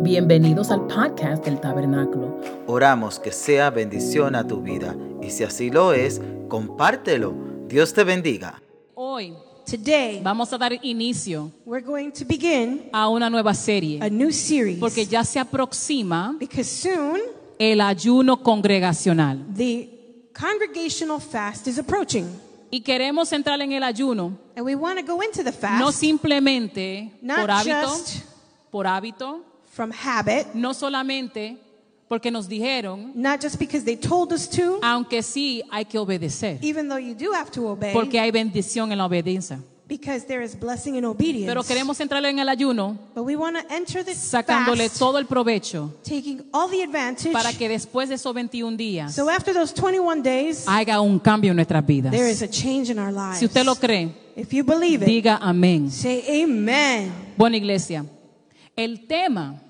Bienvenidos al podcast del Tabernáculo. Oramos que sea bendición a tu vida y si así lo es, compártelo. Dios te bendiga. Hoy Today, vamos a dar inicio we're going to begin a una nueva serie a new series porque ya se aproxima because soon el ayuno congregacional the congregational fast is approaching. y queremos entrar en el ayuno And we want to go into the fast no simplemente Not por hábito, just- por hábito, from habit, no solamente porque nos dijeron, not just because they told us to, aunque sí hay que obedecer, even though you do have to obey, porque hay bendición en la obediencia. because there is blessing in obedience. Pero queremos entrar en el ayuno but we want to enter this sacándole fast, todo el provecho taking all the advantage. para que después de esos 21 días so after those 21 days, haga un cambio en nuestras vidas. there is a change in our lives. Si usted lo cree, if you believe it, diga amén. say amen. Buena iglesia, el tema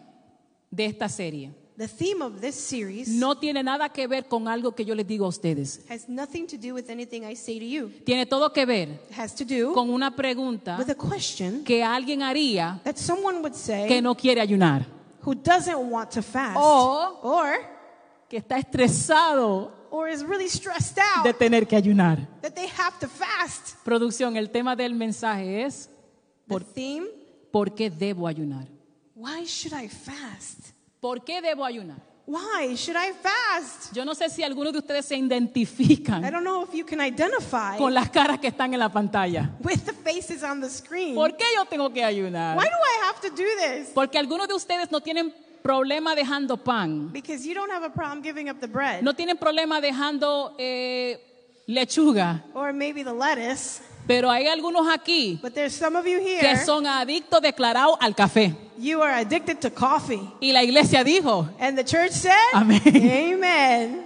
de esta serie The theme of this series no tiene nada que ver con algo que yo les digo a ustedes. has nothing to do with anything I say to you. Tiene todo que ver has to do con una pregunta with a question que alguien haría that someone would say que no quiere ayunar who doesn't want to fast O- or que está estresado or is really stressed out de tener que ayunar. that they have to fast. Producción, el tema del mensaje es The por, theme, ¿por qué debo ayunar? Why should I fast? ¿Por qué debo ayunar? Why should I fast? Yo no sé si algunos de ustedes se I identifican don't know if you can identify con las caras que están en la pantalla. with the faces on the screen. ¿Por qué yo tengo que ayunar? Why do I have to do this? Porque algunos de ustedes no tienen problema dejando pan, Because you don't have a problem giving up the bread no tienen problema dejando eh, lechuga, or maybe the lettuce, pero hay algunos aquí but there's some of you que here son adictos declarados al café. You are addicted to coffee. Y la iglesia dijo, And the church said, Amén. Amen.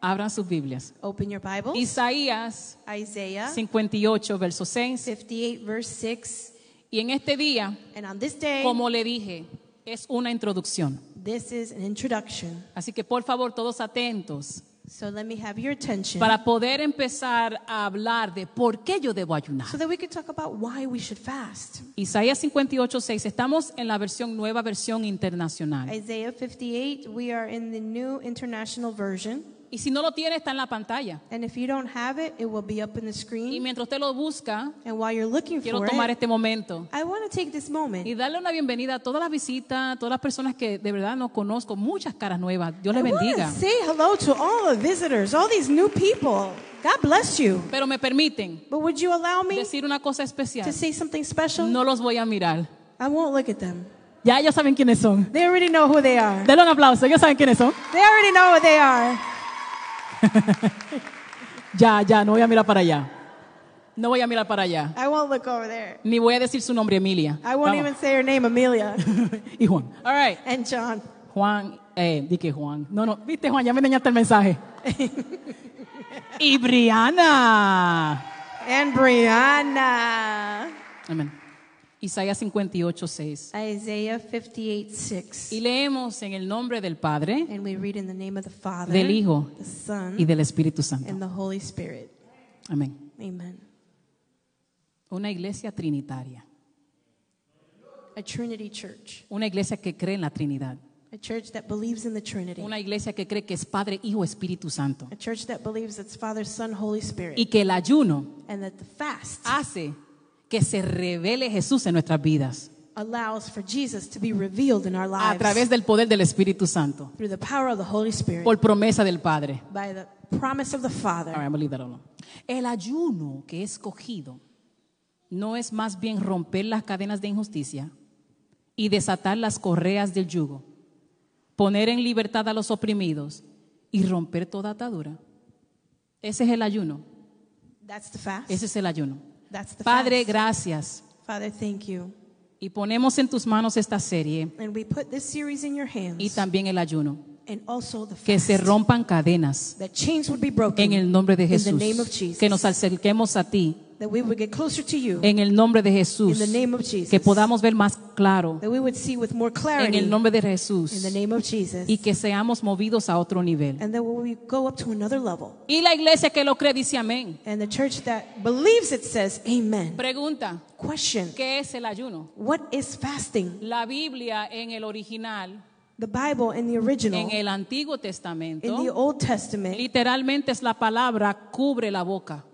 abran sus Biblias. Open your Bible. Isaías Isaiah 58, verso 6. 58, verse 6. Y en este día, And on this day, como le dije, es una introducción. this is an introduction. Así que por favor, todos atentos So let me have your attention para poder empezar a hablar de por qué yo debo ayunar. so that we can talk about why we should fast. Isaías 58, 6. Estamos en la versión nueva, versión internacional. Isaiah 58, we are in the New International Version. Y si no lo tiene, está en la pantalla. And if you don't have it, it will be up in the Y screen. mientras usted lo busca, And while you're looking quiero for tomar it, este momento I want to take this moment. y darle una bienvenida a todas las visitas, a todas las personas que de verdad no conozco, muchas caras nuevas. Dios I les want to bendiga. say hello to all the visitors, all these new people. God bless you. Pero me permiten But would you allow me decir una cosa especial. to say something special? No los voy a mirar. I won't look at them. Ya ellos saben quiénes son. They already know who they are. Denle un aplauso, ellos saben quiénes son. They already know who they are. Ya, ya, no voy a mirar para allá. No voy a mirar para allá. I won't look over there. Ni voy a decir su nombre, Emilia. I won't Vamos. even say her name, Amelia y Juan. All right. and John. Juan, eh, di que Juan. No, no, viste Juan, ya me dañaste el mensaje. y Briana. And Brianna. Amén. Isaías 58, 6. Isaiah 58, 6. Y leemos en el nombre del Padre And we read in the name of the Father, Del Hijo the Son, y del Espíritu Santo. and the Holy Spirit. Amén. Amen. Una iglesia trinitaria. A Trinity church. Una iglesia que cree en la Trinidad. A church that believes in the Trinity. Una iglesia que cree que es Padre, Hijo, Espíritu Santo. A church that believes it's Father, Son, Holy Spirit. Y que el ayuno and that the fast hace que se revele Jesús en nuestras vidas allows for Jesus to be revealed in our a lives través del poder del Espíritu Santo, through the power of the Holy Spirit por promesa del Padre. by the promise of the Father. All right, I'm leave that alone. El ayuno que he escogido no es más bien romper las cadenas de injusticia y desatar las correas del yugo, poner en libertad a los oprimidos y romper toda atadura. Ese es el ayuno. That's the fast. Ese es el ayuno. That's the Padre, fast. gracias. Father, thank you. Y ponemos en tus manos esta serie And we put this series in your hands y también el ayuno. and also the Que fast. se rompan cadenas that chains would be broken en el nombre de in the Jesús. name of Jesus. Que nos acerquemos a ti that we would get closer to you en el nombre de in Jesús. the name of Jesus. Que podamos ver más claro that we would see with more en clarity el nombre de in the Jesús. name of Jesus. Y que seamos movidos a otro nivel. and that we go up to another level. Y la iglesia que lo cree dice amén. And the church that believes it says amen. Pregunta, Question ¿qué es el ayuno? What is fasting? La Biblia en el original, The Bible in the original, en el Antiguo in the Testamento, Old Testament, literalmente es la palabra cubre la boca.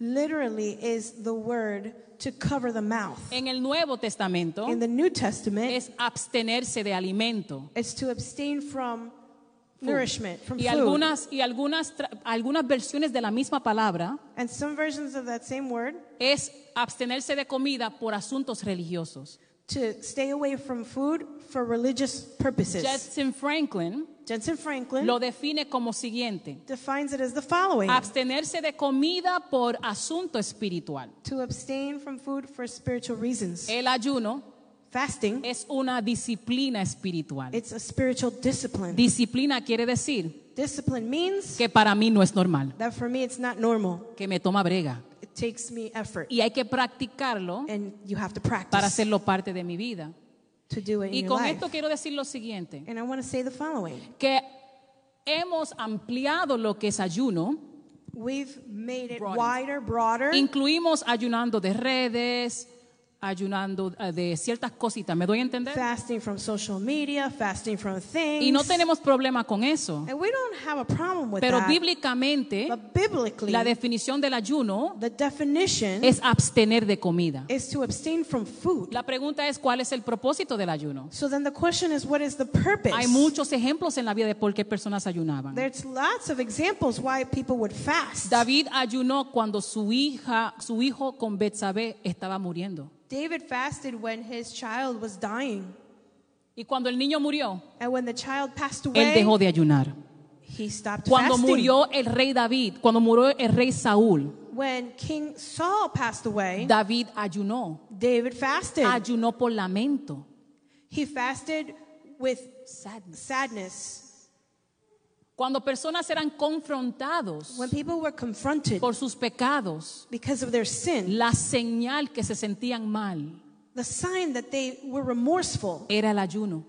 Literally is the word to cover the mouth. En el Nuevo Testamento In the New Testament, es abstenerse de alimento. it's to abstain from nourishment, from Y food. algunas, y algunas, tra- algunas versiones de la misma palabra And some versions of that same word, es abstenerse de comida por asuntos religiosos. to stay away from food for religious purposes. Jetson Franklin Jensen Franklin lo define como siguiente. defines it as the following Abstenerse de comida por asunto espiritual. to abstain from food for spiritual reasons. El ayuno Fasting, es una disciplina espiritual. it's a spiritual discipline. Disciplina quiere decir Discipline means que para mí no es normal, that for me it's not normal. que me toma brega. It takes me effort. Y hay que practicarlo And you have to para practice hacerlo parte de mi vida. To do it in Y your con life. esto quiero decir lo siguiente, And I want to say the following. que hemos ampliado lo que es ayuno, We've made it wider, broader. incluimos ayunando de redes, ayunando eh, de ciertas cositas, ¿me doy a entender? fasting from social media, fasting from things. Y no tenemos problema con eso, and we don't have a problem with pero that. bíblicamente but biblically, la definición del ayuno the definition es abstener de comida. is to abstain from food. La pregunta es cuál es el propósito del ayuno. So then the question is, what is the purpose? Hay muchos ejemplos en la vida de por qué personas ayunaban. There's lots of examples why people would fast. David ayunó cuando su hija, su hijo con Betsabé estaba muriendo. David fasted when his child was dying. Y cuando el niño murió, And when the child passed él away, dejó de ayunar. he stopped Cuando fasting. murió el rey David, cuando murió el rey Saúl, when King Saul passed away, David ayunó. David fasted. Ayunó por lamento. he fasted with Sadness. sadness. Cuando personas eran confrontados When people were confronted por sus pecados, because of their sin, la señal que se sentían mal the sign that they were remorseful era el ayuno.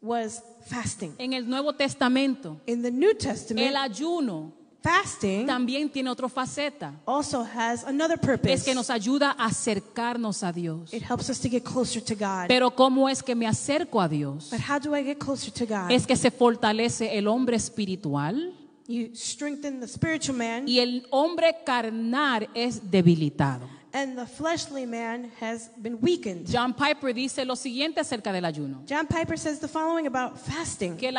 was fasting. En el Nuevo Testamento, In the New el Testament, ayuno fasting también tiene otra faceta. also has another Es purpose. que nos ayuda a acercarnos a Dios. It helps us to get closer to God. Pero ¿cómo es que me acerco a Dios? But how do I get closer to God? Es que se fortalece el hombre espiritual You strengthen the spiritual man, y el hombre carnal es debilitado. and the fleshly man has been weakened. John Piper dice lo siguiente acerca del ayuno, John Piper says the following about fasting que el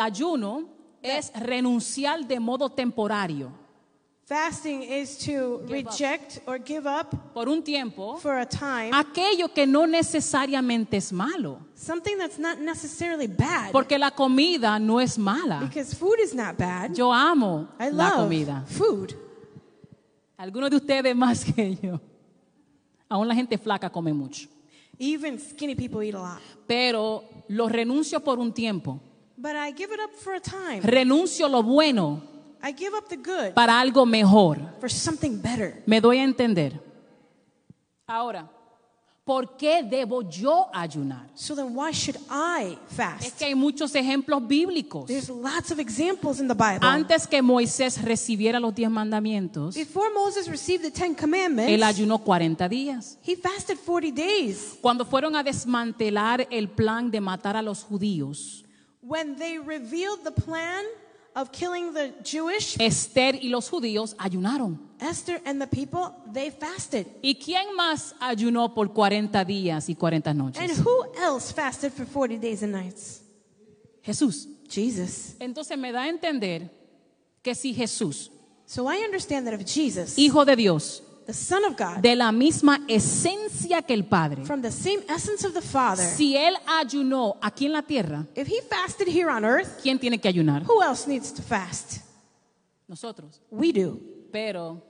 ayuno es renunciar de modo temporario fasting is to Give up. reject or give up por un tiempo for a time aquello que no necesariamente es malo, something that's not necessarily bad. porque la comida no es mala. Because food is not bad. Yo amo I la love comida. food. Algunos de ustedes más que yo. Aún la gente flaca come mucho. Even skinny people eat a lot. Pero lo renuncio por un tiempo. But I give it up for a time. Renuncio lo bueno I give up the good para algo mejor. for something better. Me doy a entender. Ahora, ¿por qué debo yo ayunar? So then why should I Es fast? que hay muchos ejemplos bíblicos. There's lots of examples in the Bible. Antes que Moisés recibiera los diez mandamientos, Before Moses received the Ten Commandments, él ayunó 40 días. he fasted 40 days. Cuando fueron a desmantelar el plan de matar a los judíos, When they revealed the plan of killing the Jewish, Esther y los judíos ayunaron. Esther and the people, they fasted. ¿Y quién más ayunó por 40 días y 40 And noches? who else fasted for 40 days and nights? Jesús. Jesus. Entonces me da a entender que si Jesús, So I understand that if Jesus, Hijo de Dios, the Son of God, de la misma esencia que el Padre, from the same essence of the Father, si Él ayunó aquí en la tierra, if he fasted here on earth, ¿quién tiene que ayunar? who else needs to fast? Nosotros. We do. Pero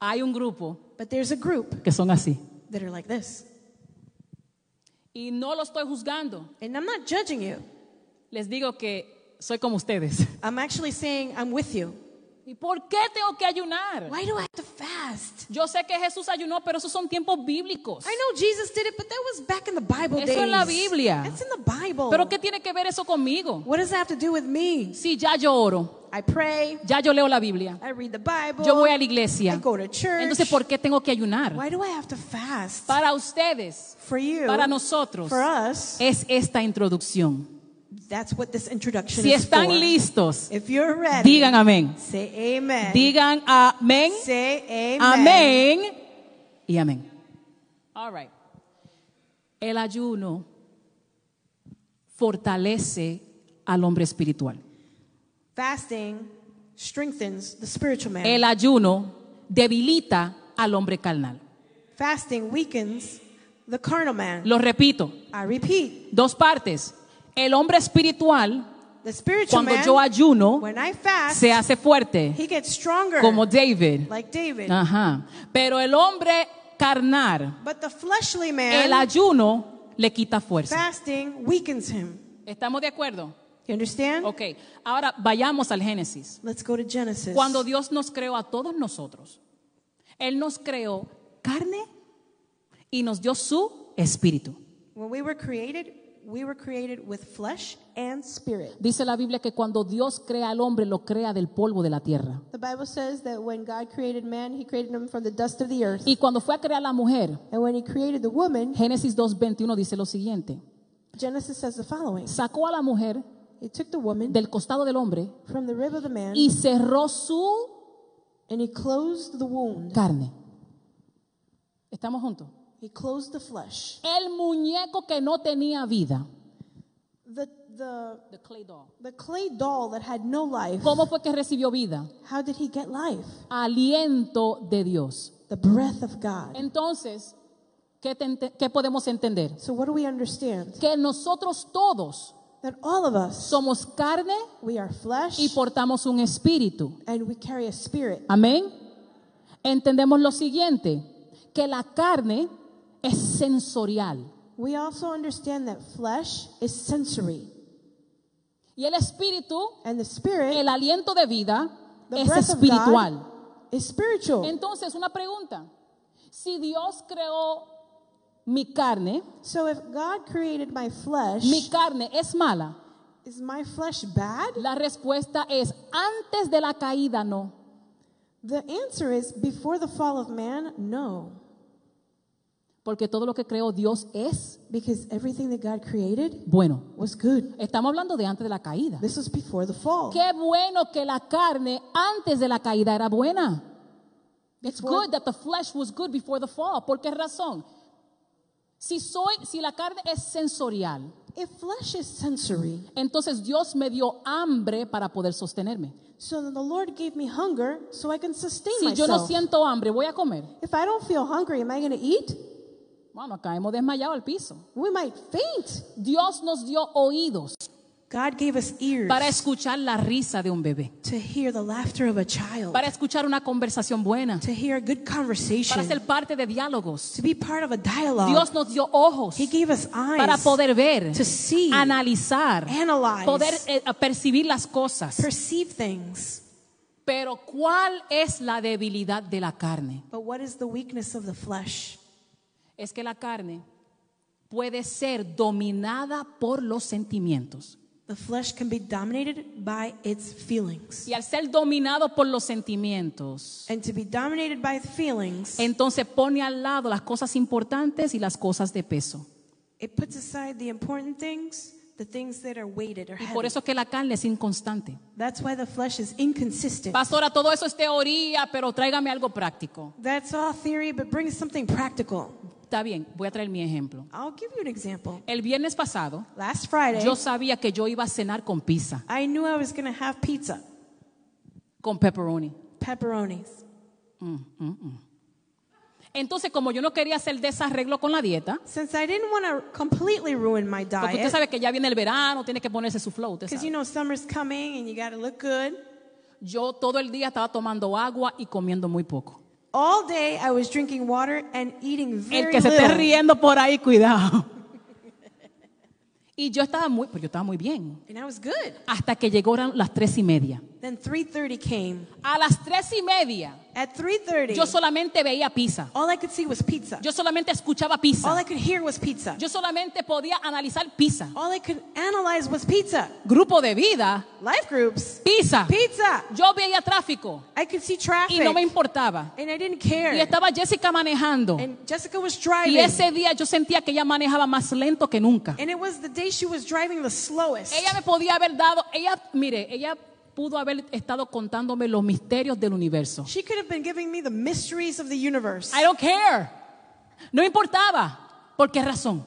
hay un grupo But there's a group que son así. that are like this. Y no lo estoy juzgando. And I'm not judging you. Les digo que soy como ustedes. I'm actually saying I'm with you. ¿Y por qué tengo que ayunar? Why do I have to fast? Yo sé que Jesús ayunó, pero esos son tiempos bíblicos. I know Jesus did it, but that was back in the Bible Eso days. en la Biblia. It's in the Bible. Pero ¿qué tiene que ver eso conmigo? What does that have to do with me? Sí, ya yo oro, I pray, ya yo leo la Biblia, I read the Bible, yo voy a la iglesia. I go to church. Entonces, ¿por qué tengo que ayunar? Why do I have to fast? Para ustedes, For you, para nosotros, for us, es esta introducción. That's what this introduction Si is están for. listos, If you're ready, digan amén. say amen. Digan amén, say amen. amén y amén. All right. El ayuno fortalece al hombre espiritual. Fasting strengthens the spiritual man. El ayuno debilita al hombre carnal. Fasting weakens the carnal man. Lo repito, I repeat, dos partes. El hombre espiritual, the spiritual cuando man, yo ayuno, when I fast, se hace fuerte, he gets stronger, como David. like David. Ajá. Pero el hombre carnal, But the fleshly man, el ayuno le quita fuerza. fasting weakens him. ¿Estamos de acuerdo? You understand? Ok. Ahora vayamos al Génesis. Let's go to Genesis. Cuando Dios nos creó a todos nosotros, Él nos creó carne y nos dio su espíritu. when we were created, we were created with flesh and spirit. Dice la Biblia que cuando Dios crea al hombre, lo crea del polvo de la tierra. The Bible says that when God created man, he created him from the dust of the earth. Y cuando fue a crear la mujer, And when he created the woman, Génesis 2.21 dice lo siguiente. Genesis says the following. Sacó a la mujer He took the woman del costado del hombre from the rib of the man y cerró su and he closed the wound. carne. ¿Estamos juntos? He closed the flesh. El muñeco que no tenía vida. The, the, The clay doll. the clay doll that had no life, ¿Cómo fue que recibió vida? how did he get life? Aliento de Dios. The breath of God. Entonces, ¿qué, te qué podemos entender? So what do we understand? Que nosotros todos That all of us, somos carne we are flesh y portamos un espíritu. and we carry a spirit. Amén. Entendemos lo siguiente, que la carne es sensorial We also understand that flesh is sensory y el espíritu, and the spirit, el aliento de vida, the es breath of espiritual. God, is spiritual. Entonces, una pregunta. Si Dios creó mi carne, So if God created my flesh, mi carne es mala, is my flesh bad? la respuesta es antes de la caída no. The answer is before the fall of man, no. Porque todo lo que creó Dios es Because everything that God created bueno. was good. Estamos hablando de antes de la caída. This was before the fall. Qué bueno que la carne antes de la caída era buena. It's good that the flesh was good before the fall. ¿Por qué razón? Si soy, si la carne es sensorial, If flesh is sensory, entonces Dios me dio hambre para poder sostenerme. so the Lord gave me hunger so I can sustain Si yo no myself. siento hambre, voy a comer. if I don't feel hungry, am I going to eat? Bueno, caemos desmayados al piso. We might faint. Dios nos dio oídos God gave us ears para escuchar la risa de un bebé, to hear the laughter of a child, para escuchar una conversación buena, to hear a good conversation, para ser parte de diálogos. to be part of a dialogue. Dios nos dio ojos he gave us eyes para poder ver, to see, analizar, analyze, poder eh, percibir las cosas. perceive things. Pero ¿cuál es la debilidad de la carne? But what is the weakness of the flesh? Es que la carne puede ser dominada por los sentimientos. The flesh can be dominated by its feelings. Y al ser dominado por los sentimientos, And to be dominated by feelings, entonces pone al lado las cosas importantes y las cosas de peso. it puts aside the important things, the things that are weighted or Y heavy. por eso es que la carne es inconstante. That's why the flesh is inconsistent. Pastora, todo eso es teoría, pero tráigame algo práctico. That's all theory, but bring something practical. Está bien, voy a traer mi ejemplo. I'll give you an example. El viernes pasado, Last Friday, yo sabía que yo iba a cenar con pizza, I knew I was going to have pizza, con pepperoni. pepperonis. Entonces, como yo no quería hacer desarreglo con la dieta, Since I didn't want to completely ruin my porque usted diet, sabe que ya viene el verano, tiene que ponerse su flow, usted because sabe. you know summer's coming and you got to look good. Yo todo el día estaba tomando agua y comiendo muy poco. All day I was drinking water and eating El very que se esté little. riendo por ahí, cuidado. Y yo estaba muy, pues yo estaba muy bien. And I was good. Hasta que llegaron las tres y media. Then 3:30 came. A las tres y media, At 3:30, yo solamente veía pizza. all I could see was pizza. Yo solamente escuchaba All pizza. I could hear was pizza. Yo solamente podía analizar pizza. All I could analyze was pizza. Grupo de vida, Life groups, pizza. pizza. Yo veía tráfico I could see y traffic. no me importaba. and I didn't Y care. estaba Jessica manejando. And Jessica was Y driving. ese día yo sentía que ella manejaba más lento que nunca. and it was the day she was driving the slowest. Ella me podía haber dado, ella, mire, ella pudo haber estado contándome los misterios del universo. She could have been giving me the mysteries of the universe. I don't care. No importaba. ¿Por qué razón?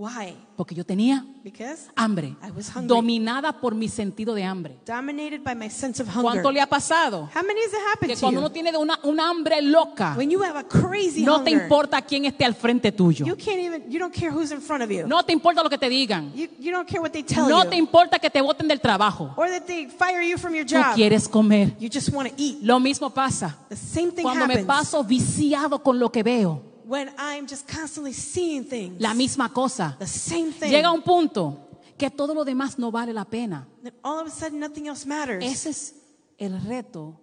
Why? Porque yo tenía Because hambre, I was hungry. dominada por mi sentido de hambre. dominated by my sense of hunger. ¿Cuánto le ha pasado? How many has it happened Que to cuando you? uno tiene una, una hambre loca, when you have a crazy no te hunger, importa quién esté al frente tuyo. you can't even, you don't care who's in front of you. No te importa lo que te digan. You, you don't care what they tell No you. te importa que te voten del trabajo. or that they fire you from your Tú job. quieres comer. You just want to eat. Lo mismo pasa The same thing cuando me happens paso viciado con lo que veo. When I'm just constantly seeing things. La misma cosa. the same thing. Llega un punto que todo lo demás no vale la pena. All of a sudden nothing else matters. Ese es el reto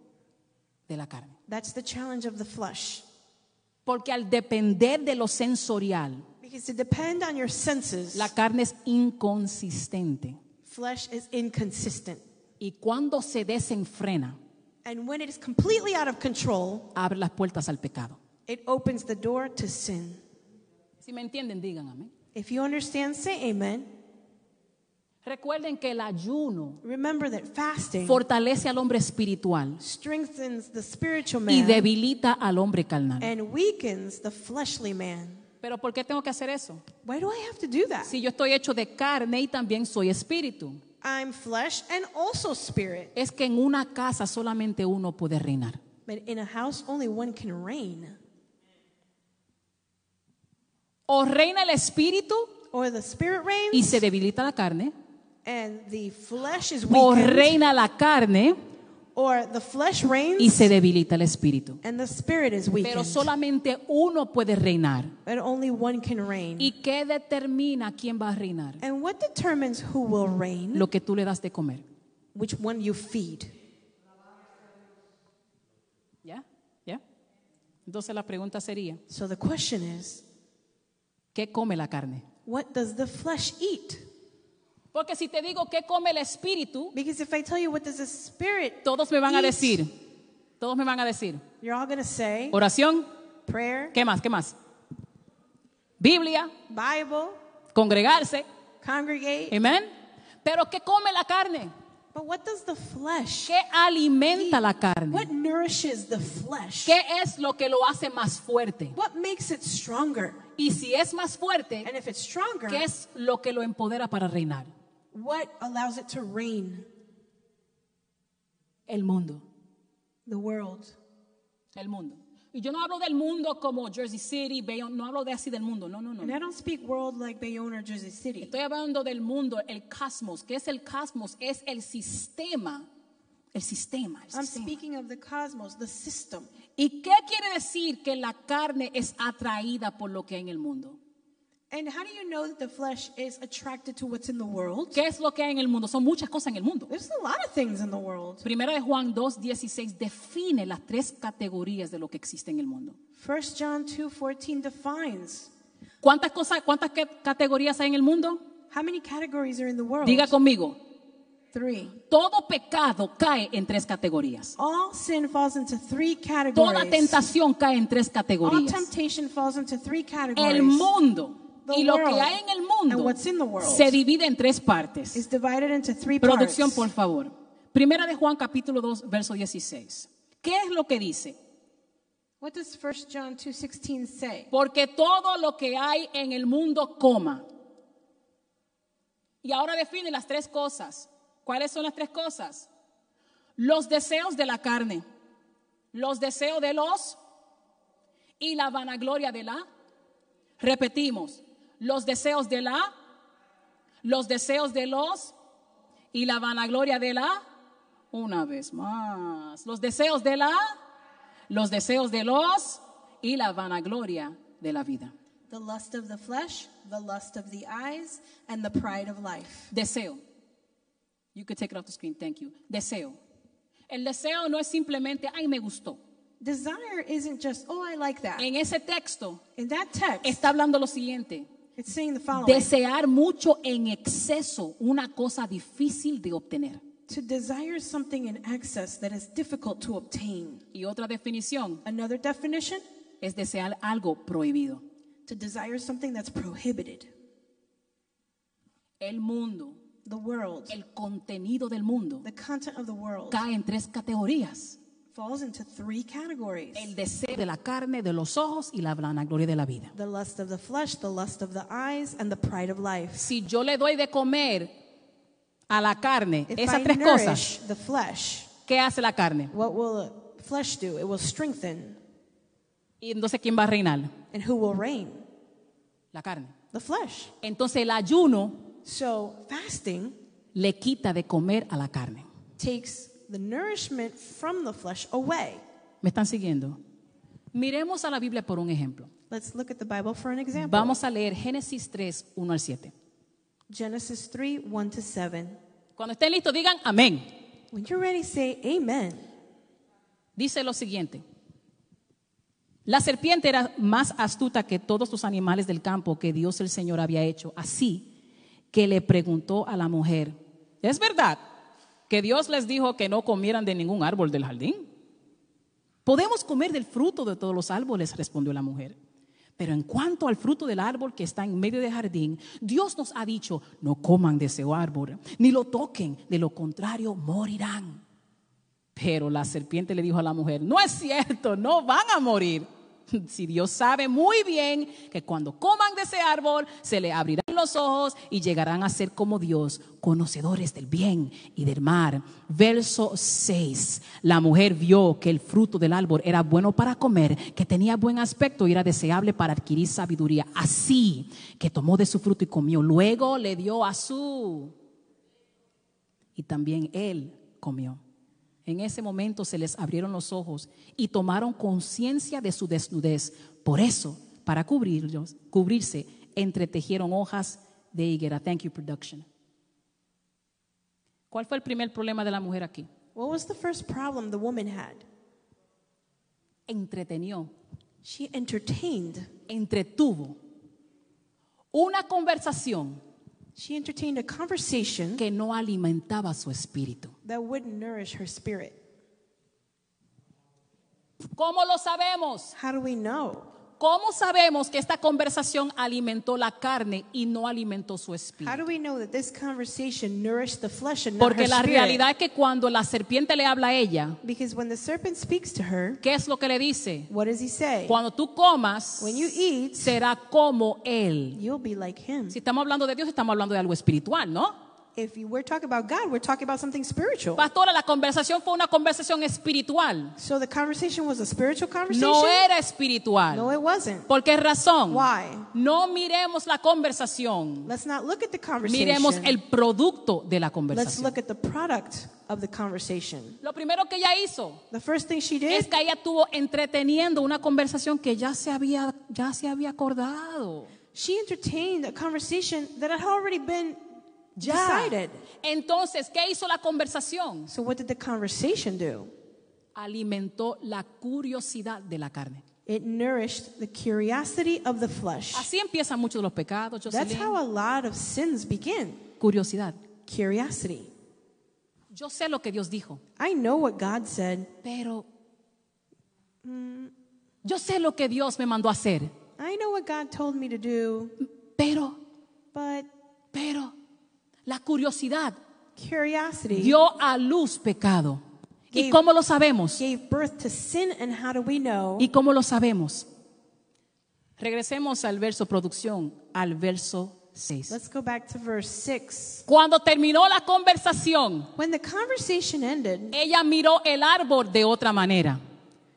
de la carne. That's the challenge of the flesh. Porque al depender de lo sensorial, Because to depend on your senses, la carne es inconsistente. flesh is inconsistent. Y cuando se desenfrena, And when it is completely out of control, abre las puertas al pecado. It opens the door to sin. Si me entienden, digan amén. If you understand, say amen. Recuerden que el ayuno Remember that fasting fortalece al hombre espiritual strengthens the spiritual y man debilita al hombre carnal. and weakens the fleshly man. Pero ¿por qué tengo que hacer eso? Why do I have to do that? Si yo estoy hecho de carne y también soy espíritu. I'm flesh and also spirit. Es que en una casa solamente uno puede reinar. But in a house, only one can reign. O reina el espíritu Or the spirit y se debilita la carne, and the flesh is o weakened. reina la carne Or the flesh y reigns se debilita el espíritu. and the spirit is Pero weakened. solamente uno puede reinar. But only one can reign. ¿Y qué determina quién va a reinar? And what determines who will reign? Lo que tú le das de comer. Which one you feed. ¿Ya? ¿Ya? Entonces la pregunta sería, So the question is, ¿qué come la carne? what does the flesh eat? Porque si te digo qué come el espíritu, Because if I tell you what does the spirit, todos me van a eat, decir, todos me van a decir, you're all going to say oración, prayer, ¿qué más? ¿Qué más? Biblia, Bible, congregarse, congregate. amén. Pero ¿qué come la carne? But what does the flesh ¿Qué alimenta la carne? What nourishes the flesh? ¿Qué es lo que lo hace más fuerte? What makes it stronger? Y si es más fuerte, And if it's stronger, ¿qué es lo que lo empodera para reinar? what allows it to reign? El mundo. The world. El mundo. Y yo no hablo del mundo como Jersey City, Bayonne, no hablo de así del mundo, no, no, no. And I don't speak world like Bayonne or Jersey City. Estoy hablando del mundo, el cosmos. ¿Qué es el cosmos? Es el sistema. El sistema. el I'm sistema. speaking of the cosmos, the system. ¿Y qué quiere decir que la carne es atraída por lo que hay en el mundo? And how do you know that the flesh is attracted to what's in the world? ¿Qué es lo que hay en el mundo? Son muchas cosas en el mundo. There's a lot of things in the world. Primera de Juan 2.16 define las tres categorías de lo que existe en el mundo. 1 John 2:14 defines ¿Cuántas cosas, cuántas categorías hay en el mundo? how many categories are in the world? Diga conmigo. Three. Todo pecado cae en tres categorías. All sin falls into three Toda categories. tentación cae en tres All categorías. temptation falls into three categories. El mundo y lo que hay en el mundo what's in the world se divide en tres partes. is divided into three Producción, parts. por favor. Primera de Juan capítulo 2, verso 16. ¿Qué es lo que dice? What does 1 John 2:16 say? Porque todo lo que hay en el mundo coma. Y ahora define las tres cosas. ¿Cuáles son las tres cosas? Los deseos de la carne, los deseos de los y la vanagloria de la. Repetimos, los deseos de la, los deseos de los y la vanagloria de la. Una vez más, los deseos de la, los deseos de los y la vanagloria de la vida. The lust of the flesh, the lust of the eyes, and the pride of life. Deseo. You could take it off the screen, thank you. Deseo. El deseo no es simplemente, ay, me gustó. Desire isn't just, oh, I like that. En ese texto In that text, está hablando lo siguiente. Desear mucho en exceso una cosa difícil de obtener. to desire something in excess that is difficult to obtain. Y otra definición Another definition es desear algo prohibido. to desire something that's prohibited. El mundo, The world, el contenido del mundo, the content of the world, cae en tres categorías. Falls into three categories El deseo de la carne, de los ojos y la vanagloria de la vida. the lust of the flesh, the lust of the eyes, and the pride of life. Si yo le doy de comer a la carne If esas I tres cosas, the flesh, ¿qué hace la carne? what will the flesh do? It will strengthen. Y entonces, ¿quién va a reinar? And who will reign? La carne. The flesh. Entonces, el ayuno So fasting le quita de comer a la carne. takes the nourishment from the flesh away. ¿Me están siguiendo? Miremos a la Biblia por un ejemplo. Let's look at the Bible for an example. Vamos a leer Génesis 3, 1 al 7. Genesis 3 1 to 7. Cuando estén listos, digan amén. When you're ready, say amen. Dice lo siguiente. La serpiente era más astuta que todos los animales del campo que Dios el Señor había hecho. Así que le preguntó a la mujer, ¿es verdad que Dios les dijo que no comieran de ningún árbol del jardín? Podemos comer del fruto de todos los árboles, respondió la mujer. Pero en cuanto al fruto del árbol que está en medio del jardín, Dios nos ha dicho, no coman de ese árbol, ni lo toquen, de lo contrario morirán. Pero la serpiente le dijo a la mujer, no es cierto, no van a morir. Si Dios sabe muy bien que cuando coman de ese árbol se le abrirán los ojos y llegarán a ser como Dios, conocedores del bien y del mal. Verso 6. La mujer vio que el fruto del árbol era bueno para comer, que tenía buen aspecto y era deseable para adquirir sabiduría. Así que tomó de su fruto y comió. Luego le dio a su... Y también él comió. En ese momento se les abrieron los ojos y tomaron conciencia de su desnudez. Por eso, para cubrirlos, cubrirse, entretejieron hojas de higuera. Thank you, production. ¿Cuál fue el primer problema de la mujer aquí? What was the first problem the woman had? Entretenió, She entertained. entretuvo una conversación She entertained a conversation que no alimentaba su espíritu. That wouldn't nourish her spirit. ¿Cómo lo sabemos? How do we know? ¿Cómo sabemos que esta conversación alimentó la carne y no alimentó su How espíritu? do we know that this conversation nourished the flesh and not Porque her la spirit? realidad es que cuando la serpiente le habla a ella, Because when the serpent speaks to her, ¿qué es lo que le dice? what does he say? Cuando tú comas, When you eat, será como Él. you'll be like him. Si estamos hablando de Dios, estamos hablando de algo espiritual, ¿no? If you, we're talking about God, we're talking about something spiritual. Pastora, la conversación fue una conversación espiritual. So the conversation was a spiritual conversation? No era espiritual. No, it wasn't. ¿Por qué razón? Why? No miremos la conversación. Let's not look at the conversation. Miremos el producto de la Let's conversación. look at the product of the conversation. Lo primero que ella hizo The first thing she es did, que ella estuvo entreteniendo una conversación que ya se había, ya se había acordado. she entertained a conversation that had already been decided. Entonces, ¿qué hizo la conversación? So what did the conversation do? Alimentó la curiosidad de la carne. It nourished the curiosity of the flesh. Así empiezan muchos de los pecados, That's how a lot of sins begin. Curiosidad. Curiosity. Yo sé lo que Dios dijo, I know what God said. pero yo sé lo que Dios me mandó a hacer, I know what God told me to do, pero, but pero, la curiosidad curiosity dio a luz pecado. ¿Y Gave- cómo lo sabemos? gave birth to sin, and how do we know? ¿Y cómo lo sabemos? Regresemos al verso producción, al verso 6. Let's go back to verse 6. Cuando terminó la conversación, When the conversation ended, ella miró el árbol de otra manera.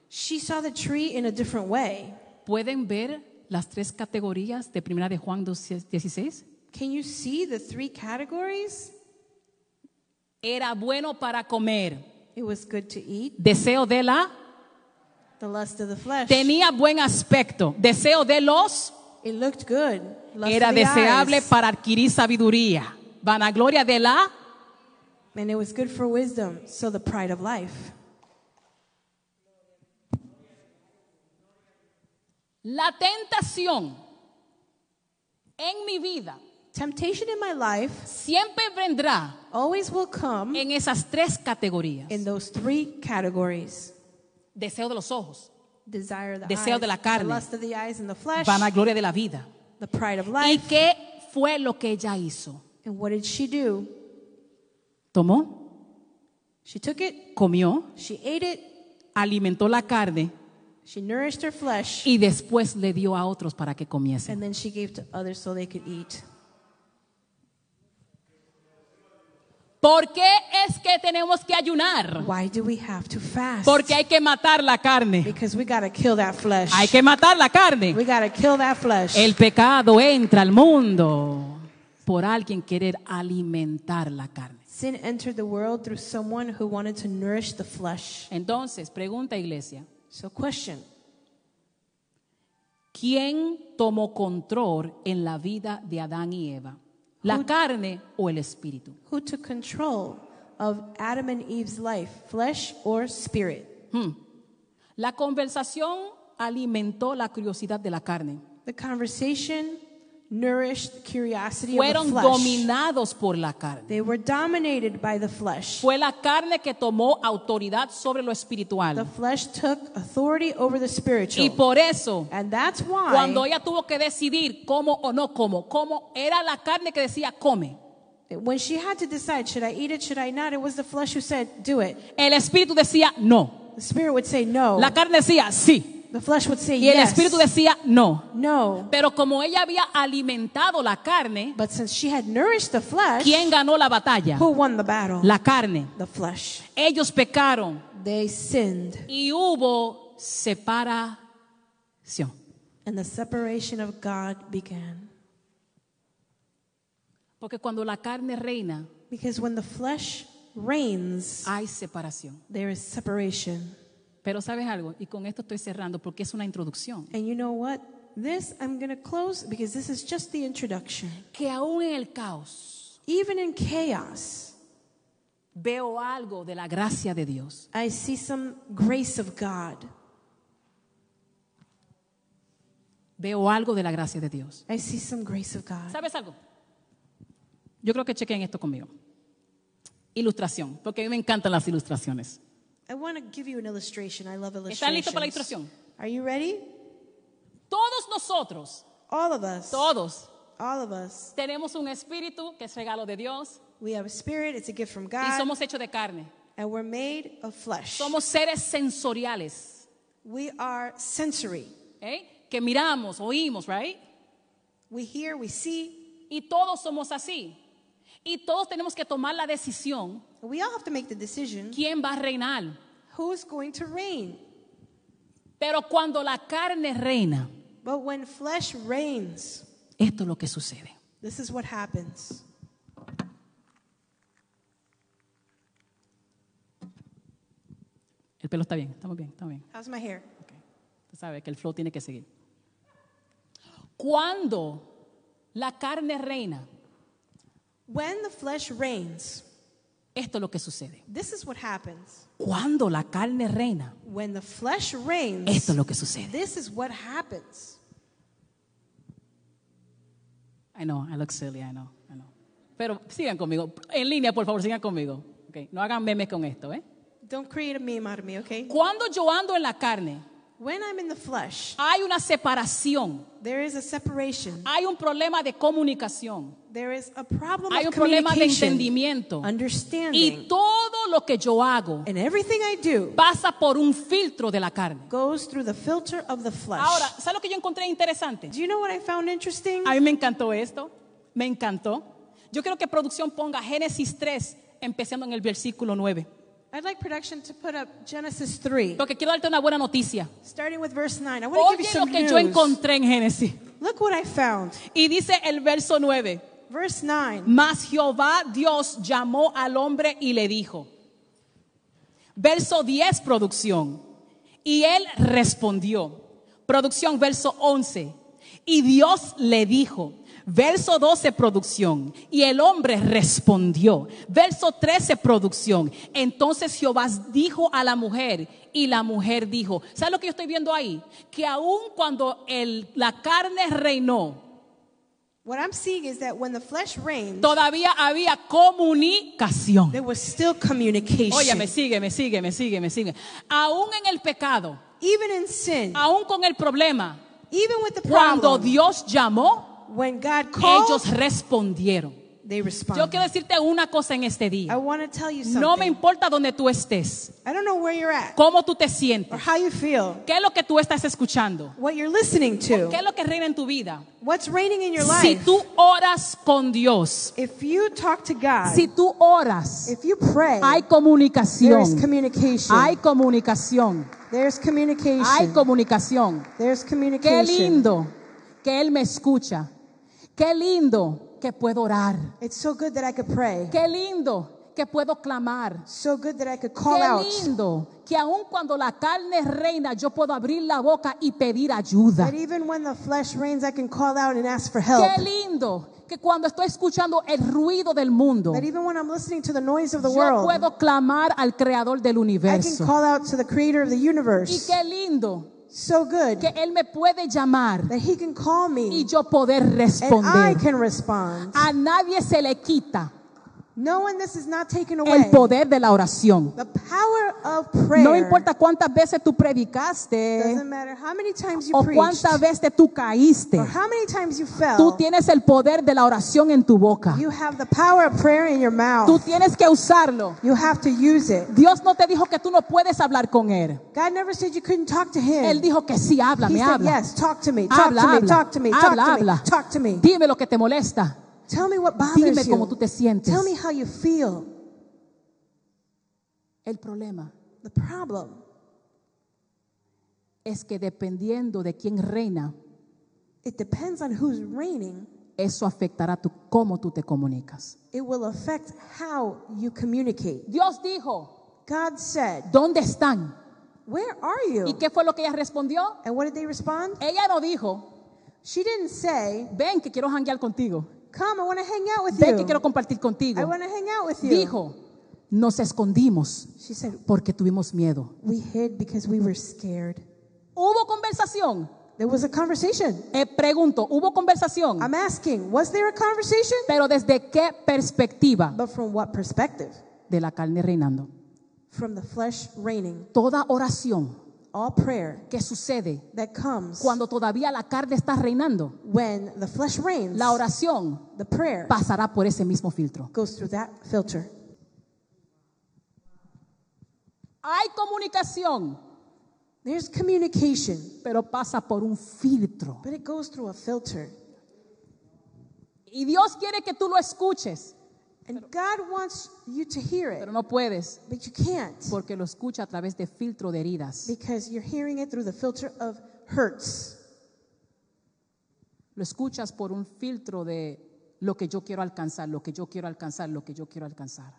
she saw the tree in a different way. ¿Pueden ver las tres categorías de primera de Juan 2:16? Can you see the three categories? Era bueno para comer, It was good to eat, deseo de la, the lust of the flesh. tenía buen aspecto, deseo de los, It looked good. Lust Era of the deseable eyes. para adquirir sabiduría. Vanagloria de la And it was good for wisdom. So the pride of life. La tentación en mi vida Temptation in my life siempre vendrá always will come en esas tres categorías. in those three categories. Deseo de los ojos, Desire of the Deseo eyes, de la carne. the lust of the eyes and the flesh, vanagloria de la vida. the pride of ¿Y life. qué fue lo que ella hizo? And what did she do? Tomó, She took it, comió, she ate it, alimentó la carne she nourished her flesh, y después le dio a otros para que comiesen. and then she gave to others so they could eat. ¿Por qué es que tenemos que ayunar? Why do we have to fast? Porque hay que matar la carne. Because we got to kill that flesh. Hay que matar la carne. We got to kill that flesh. El pecado entra al mundo por alguien querer alimentar la carne. Sin entered the world through someone who wanted to nourish the flesh. Entonces, pregunta iglesia, So, question ¿quién tomó control en la vida de Adán y Eva? ¿La carne o el espíritu? Who took control of Adam and Eve's life, flesh or spirit? La conversación alimentó la curiosidad de la carne. The conversation nourished the curiosity Fueron of the flesh. dominados por la carne. They were dominated by the flesh. Fue la carne que tomó autoridad sobre lo The espiritual. flesh took authority over the spiritual. Y por eso, and that's why cuando ella tuvo que decidir cómo o no como, cómo era la carne que decía come. when she had to decide, should I eat it, should I not, it was the flesh who said, do it. El espíritu decía no. The spirit would say no. La carne decía sí. The flesh would say Y el yes. espíritu decía no. no. Pero como ella había alimentado la carne, But since she had nourished the flesh, ¿quién ganó la batalla? who won the battle? La carne. the flesh. Ellos pecaron They sinned. y hubo separación. And the separation of God began. Porque cuando la carne reina, Because when the flesh reigns, hay separación. there is separation. Pero sabes algo, y con esto estoy cerrando porque es una introducción. And you know what? This I'm going to close because this is just the introduction. Que aún en el caos Even in chaos, veo algo de la gracia de Dios. I see some grace of God. Veo algo de la gracia de Dios. I see some grace of God. ¿Sabes algo? Yo creo que chequen esto conmigo. Ilustración, porque a mí me encantan las ilustraciones. I want to give you an illustration. I love illustrations. ¿Están listos para la ilustración? Are you ready? Todos nosotros, All of us. todos, All of us. tenemos un espíritu que es regalo de Dios We have a spirit. It's a gift from y God. somos hechos de carne. and we're made of flesh. Somos seres sensoriales, we are sensory. ¿eh? que miramos, oímos, right? We hear, we see. Y todos somos así. Y todos tenemos que tomar la decisión We all have to make the decision quién va a reinar. who's going to reign. Pero cuando la carne reina, But when flesh reigns, esto es lo que sucede. this is what happens. El pelo está bien, estamos bien, estamos bien. How's my hair? Ok. Tú sabes que el flow tiene que seguir. Cuando la carne reina, When the flesh reigns, esto es lo que sucede. this is what happens. Cuando la carne reina, When the flesh reigns, esto es lo que sucede. this is what happens. I know, I look silly, I know, I know. Pero sigan conmigo. En línea, por favor, sigan conmigo. Okay. No hagan memes con esto, ¿eh? Don't create a meme out of me, okay? Cuando yo ando en la carne, When I'm in the flesh, hay una separación, there is a separation. hay un problema de comunicación, There is a problem hay un of problema de entendimiento. understanding. Y todo lo que yo hago and everything I do pasa por un filtro de la carne. goes through the filter of the flesh. Ahora, ¿sabes lo que yo encontré interesante? do you know what I found interesting? A mí me encantó esto, me encantó. Yo quiero que producción ponga Génesis 3, empezando en el versículo 9. I'd like production to put up Genesis 3, Porque quiero darte una buena noticia. starting with verse 9. I want to give you lo que news. yo encontré en Génesis. Look what I found. Y dice el verso 9. Verse 9. Mas Jehová Dios llamó al hombre y le dijo. Verso 10, producción. Y él respondió. Producción, verso 11. Y Dios le dijo, verso 12 producción, y el hombre respondió, verso 13 producción, entonces Jehová dijo a la mujer, y la mujer dijo, ¿sabes lo que yo estoy viendo ahí? Que aun cuando el, la carne reinó, What I'm seeing is that when the flesh reigned, todavía había comunicación. there was still communication. Oye, me sigue, me sigue, me sigue, me sigue. Aún en el pecado, Even in sin, aún con el problema, even with the cuando problem, Dios llamó, when God called, ellos respondieron. they Yo responded. quiero decirte una cosa en este I día. want to tell you something. No me importa dónde tú estés, I don't know where you're at cómo tú te or sientes, how you feel, qué es lo que tú estás escuchando, what you're listening to, qué es lo que reina en tu vida. what's reigning in your Si life. tú oras con Dios, If you talk to God, si tú oras, if you pray, hay there's comunicación. communication. Hay comunicación. there's communication. Hay comunicación. there's Qué communication. lindo que Él me escucha. Qué lindo que puedo orar. It's so good that I could pray. Qué lindo que puedo clamar. So good that I could call Qué out. lindo que aun cuando la carne reina yo puedo abrir la boca y pedir ayuda. That even when the flesh reigns, I can call out and ask for help. Qué lindo que cuando estoy escuchando el ruido del mundo That even when I'm listening to the noise of the yo world, puedo clamar al creador del I can universo. call out to the creator of the Y universe. qué lindo So good que Él me puede llamar that he can call me y yo poder and I responder. can respond. A nadie se le quita Knowing this is not taken away. el poder de la oración. The power of prayer. No importa cuántas veces tú predicaste Doesn't matter how many times you o cuántas veces tú caíste. or how many times you fell. Tú tienes el poder de la oración en tu boca. You have the power of prayer in your mouth. Tú tienes que usarlo. You have to use it. Dios no te dijo que tú no puedes hablar con Él. God never said you couldn't talk to him. Él dijo que sí, háblame, said, habla. yes, talk to me, talk Habla, to me, habla. talk to me, talk Habla, to me, habla. talk to me. Dime lo que te molesta. Tell me what Dime bothers cómo you. tú te sientes. Tell me how you feel. El problema The problem es que dependiendo de quién reina, it depends on who's reigning. eso afectará tu, cómo tú te comunicas. It will affect how you communicate. Dios dijo, God said, ¿dónde están? "Where are you?" ¿Y qué fue lo que ella respondió? And what did they respond? Ella no dijo, She didn't say, ven que quiero janguear contigo. "Come, I want to hang out with Ven que you. quiero compartir contigo. I want to hang out with you." Dijo, nos escondimos She said, porque tuvimos miedo. "We hid because we were scared." ¿Hubo conversación? There was a conversation. Eh, pregunto, ¿hubo conversación? I'm asking, was there a conversation? Pero ¿desde qué perspectiva? But from what perspective? De la carne reinando. From the flesh reigning. Toda oración All prayer que sucede that comes cuando todavía la carne está reinando, when the flesh reigns, la oración the prayer pasará por ese mismo filtro. goes through that filter. Hay comunicación, There's communication, pero pasa por un filtro. but it goes through a filter. Y Dios quiere que tú lo escuches, And God wants you to hear it, pero no puedes but you can't porque lo escucha a través de filtro de heridas. because you're hearing it through the filter of hurts. Lo escuchas por un filtro de lo que yo quiero alcanzar, lo que yo quiero alcanzar, lo que yo quiero alcanzar.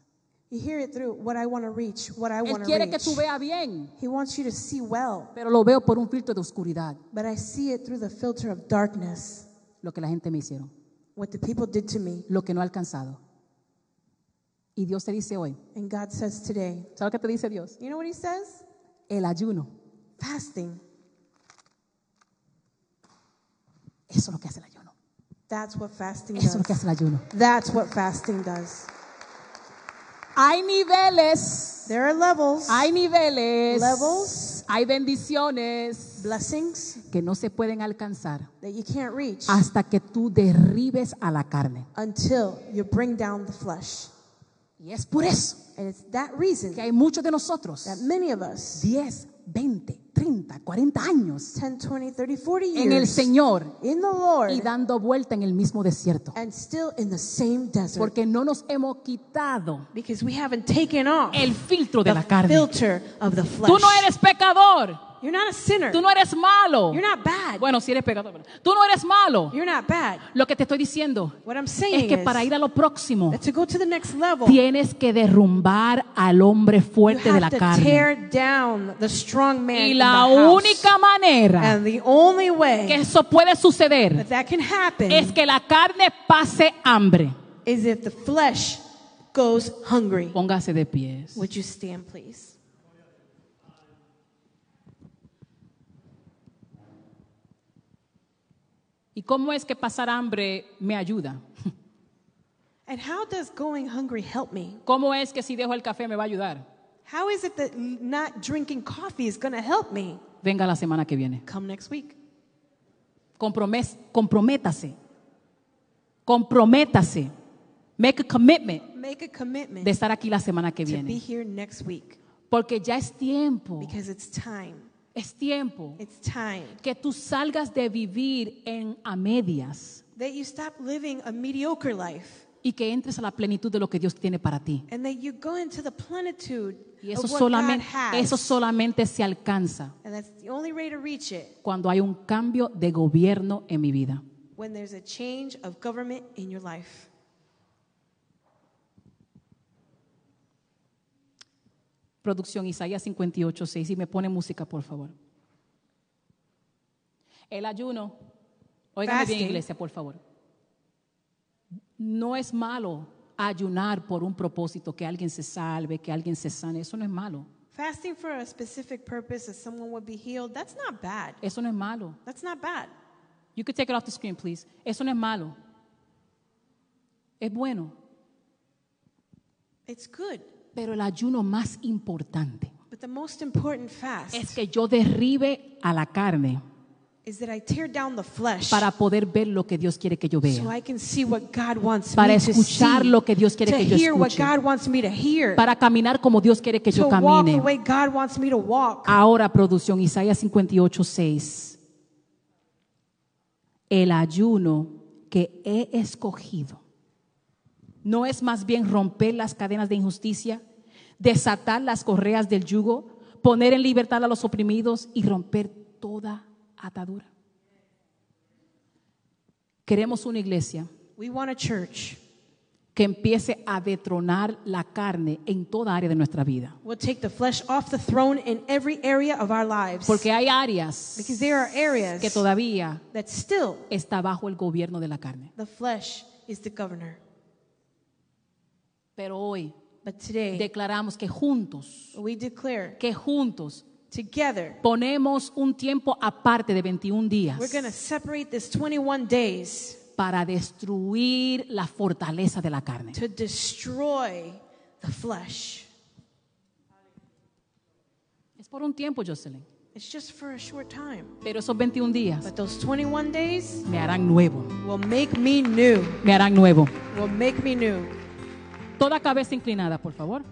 You hear it through what I want to reach, what I Él want to quiere que reach. tú veas bien, He wants you to see well, pero lo veo por un filtro de oscuridad, but I see it through the filter of darkness. lo que la gente me hicieron, What the people did to me. lo que no he alcanzado. Y Dios te dice hoy, And God says today, ¿sabes lo que te dice Dios? you know what He says? El ayuno, Fasting. eso es lo que hace el ayuno. That's what fasting Eso es lo que does. hace el ayuno. That's what fasting does. Hay niveles, There are levels, hay niveles, Levels. hay bendiciones blessings que no se pueden alcanzar that you can't reach hasta que tú derribes a la carne. until you bring down the flesh. Y es por eso And it's that reason que hay muchos de nosotros, that many of us, 10, 20, 30, 40 años 10, 20, 30, 40 en el years Señor in the Lord y dando vuelta en el mismo desierto. and still in the same desert Porque no nos hemos quitado because we haven't taken off el filtro de la the carne. filter of the flesh. Tú no eres pecador. You're not a sinner. Tú no eres malo. You're not bad. Bueno, si eres pecador. pero- Tú no eres malo. You're not bad. Lo que te estoy diciendo What I'm es saying que is para ir a lo próximo to go to the next level, tienes que derrumbar al hombre you fuerte de la have to carne. tear down the strong man Y in la the house. única manera And the only que way eso puede suceder that that can happen es que la carne pase hambre. is if the flesh goes hungry. Póngase de pies. Would you stand, please? ¿Y cómo es que pasar hambre me ayuda? And how does going hungry help me? ¿Cómo es que si dejo el café me va a ayudar? How is it that not drinking coffee is going to help me? Venga la semana que viene. Come next week. Compromes- comprométase. Comprométase. Make a commitment Make a commitment de estar aquí la semana que to be viene. here next week Porque ya es tiempo, because it's time. Es tiempo It's time que tú salgas de vivir en a medias that you stop living a mediocre life y que entres a la plenitud de lo que Dios tiene para ti. and that you go into the plenitude Y eso of what solamente, God has. eso solamente se alcanza and that's the only way to reach it cuando hay un cambio de gobierno en mi vida. when there's a change of government in your life. Producción Isaías 58, 6. Y me pone música, por favor. El ayuno, óigame bien, iglesia, por favor. No es malo ayunar por un propósito, que alguien se salve, que alguien se sane. Eso no es malo. Fasting for a specific purpose that someone would be healed, that's not bad. Eso no es malo. That's not bad. You could take it off the screen, please. Eso no es malo. Es bueno. It's good. Pero el ayuno más importante But the most important fast es que yo derribe a la carne is that I tear down the flesh para poder ver lo que Dios quiere que yo so vea. I can see what God wants Para me to escuchar see, lo que Dios quiere to que yo hear what escuche. God wants me to hear, Para caminar como Dios quiere que to yo walk the camine. way God wants me to walk. Ahora, producción, Isaías 58, 6. El ayuno que he escogido no es más bien romper las cadenas de injusticia, desatar las correas del yugo, poner en libertad a los oprimidos y romper toda atadura. Queremos una iglesia We want a church. que empiece a detronar la carne en toda área de nuestra vida. We'll take the flesh off the throne in every area of our lives. Porque hay áreas because there are areas que todavía that still está bajo el gobierno de la carne. the flesh is the governor. Pero hoy today, declaramos que juntos, we declare que juntos together, ponemos un tiempo aparte de 21 días we're going to separate this 21 days para destruir la fortaleza de la carne. to destroy the flesh. Es por un tiempo, Jocelyn. It's just for a short time. Pero esos 21 días But those 21 days me harán nuevo. will make me new. Me harán nuevo. Will make me new. Toda cabeza inclinada, por favor.